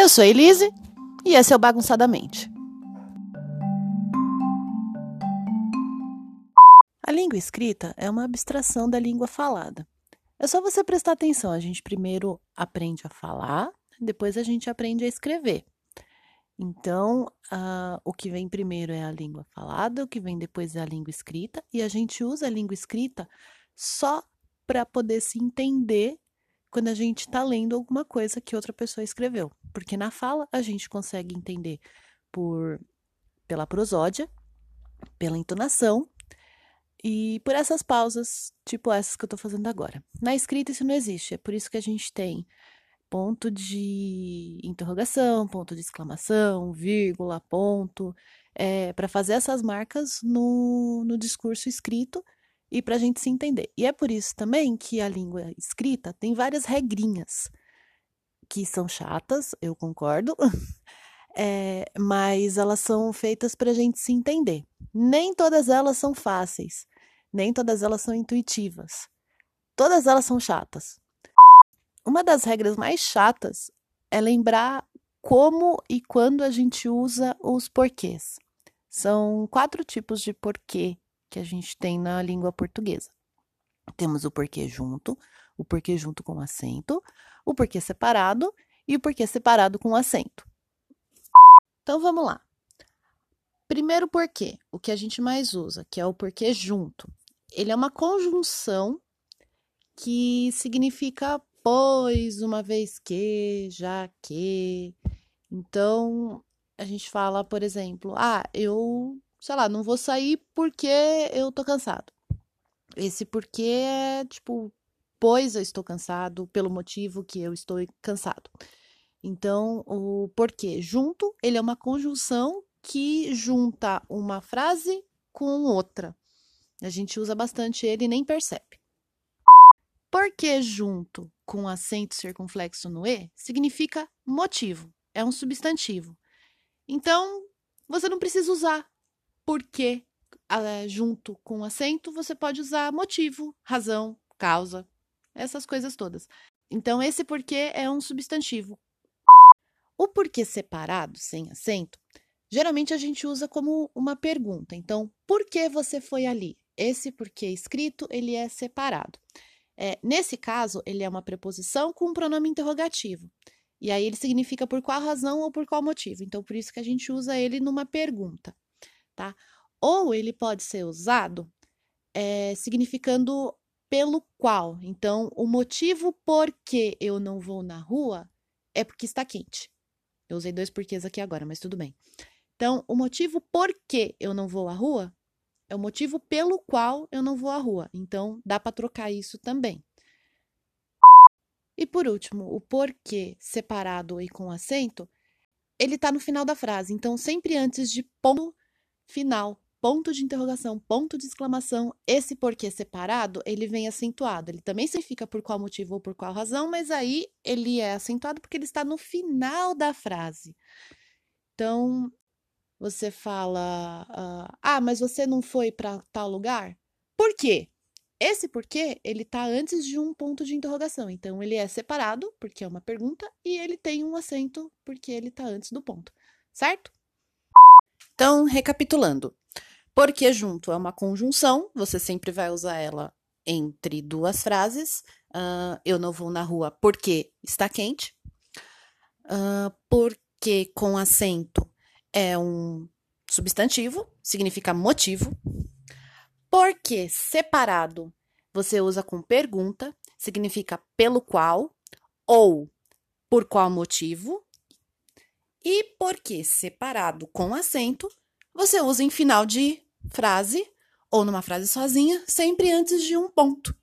Eu sou Elise e esse é o Bagunçadamente. A língua escrita é uma abstração da língua falada. É só você prestar atenção. A gente primeiro aprende a falar, depois a gente aprende a escrever. Então, uh, o que vem primeiro é a língua falada, o que vem depois é a língua escrita, e a gente usa a língua escrita só para poder se entender quando a gente está lendo alguma coisa que outra pessoa escreveu. Porque na fala a gente consegue entender por pela prosódia, pela entonação e por essas pausas, tipo essas que eu estou fazendo agora. Na escrita isso não existe, é por isso que a gente tem ponto de interrogação, ponto de exclamação, vírgula, ponto, é, para fazer essas marcas no, no discurso escrito e para a gente se entender. E é por isso também que a língua escrita tem várias regrinhas que são chatas, eu concordo, é, mas elas são feitas para a gente se entender. Nem todas elas são fáceis, nem todas elas são intuitivas. Todas elas são chatas. Uma das regras mais chatas é lembrar como e quando a gente usa os porquês. São quatro tipos de porquê que a gente tem na língua portuguesa. Temos o porquê junto, o porquê junto com acento, o porquê separado e o porquê separado com acento. Então vamos lá. Primeiro porquê, o que a gente mais usa, que é o porquê junto. Ele é uma conjunção que significa pois, uma vez que, já que. Então, a gente fala, por exemplo, ah, eu sei lá, não vou sair porque eu tô cansado. Esse porque é tipo, pois eu estou cansado, pelo motivo que eu estou cansado. Então, o porquê junto, ele é uma conjunção que junta uma frase com outra. A gente usa bastante ele e nem percebe. Porque junto com acento circunflexo no E significa motivo, é um substantivo. Então, você não precisa usar porque uh, junto com acento você pode usar motivo, razão, causa, essas coisas todas. Então, esse porquê é um substantivo. O porquê separado, sem acento, geralmente a gente usa como uma pergunta. Então, por que você foi ali? Esse porquê escrito, ele é separado. É, nesse caso, ele é uma preposição com um pronome interrogativo. E aí ele significa por qual razão ou por qual motivo. Então, por isso que a gente usa ele numa pergunta tá? Ou ele pode ser usado é, significando pelo qual. Então, o motivo por que eu não vou na rua é porque está quente. Eu usei dois porquês aqui agora, mas tudo bem. Então, o motivo por que eu não vou à rua é o motivo pelo qual eu não vou à rua. Então, dá para trocar isso também. E por último, o porquê separado e com acento, ele está no final da frase. Então, sempre antes de ponto final, ponto de interrogação, ponto de exclamação, esse porquê separado, ele vem acentuado. Ele também significa por qual motivo ou por qual razão, mas aí ele é acentuado porque ele está no final da frase. Então, você fala: uh, Ah, mas você não foi para tal lugar? Por quê? Esse porquê, ele está antes de um ponto de interrogação. Então, ele é separado, porque é uma pergunta, e ele tem um acento, porque ele está antes do ponto. Certo? Então, recapitulando. Porque junto é uma conjunção, você sempre vai usar ela entre duas frases. Uh, eu não vou na rua porque está quente. Uh, porque com acento é um substantivo, significa motivo. Porque separado você usa com pergunta, significa pelo qual ou por qual motivo. E porque separado com acento, você usa em final de frase ou numa frase sozinha, sempre antes de um ponto.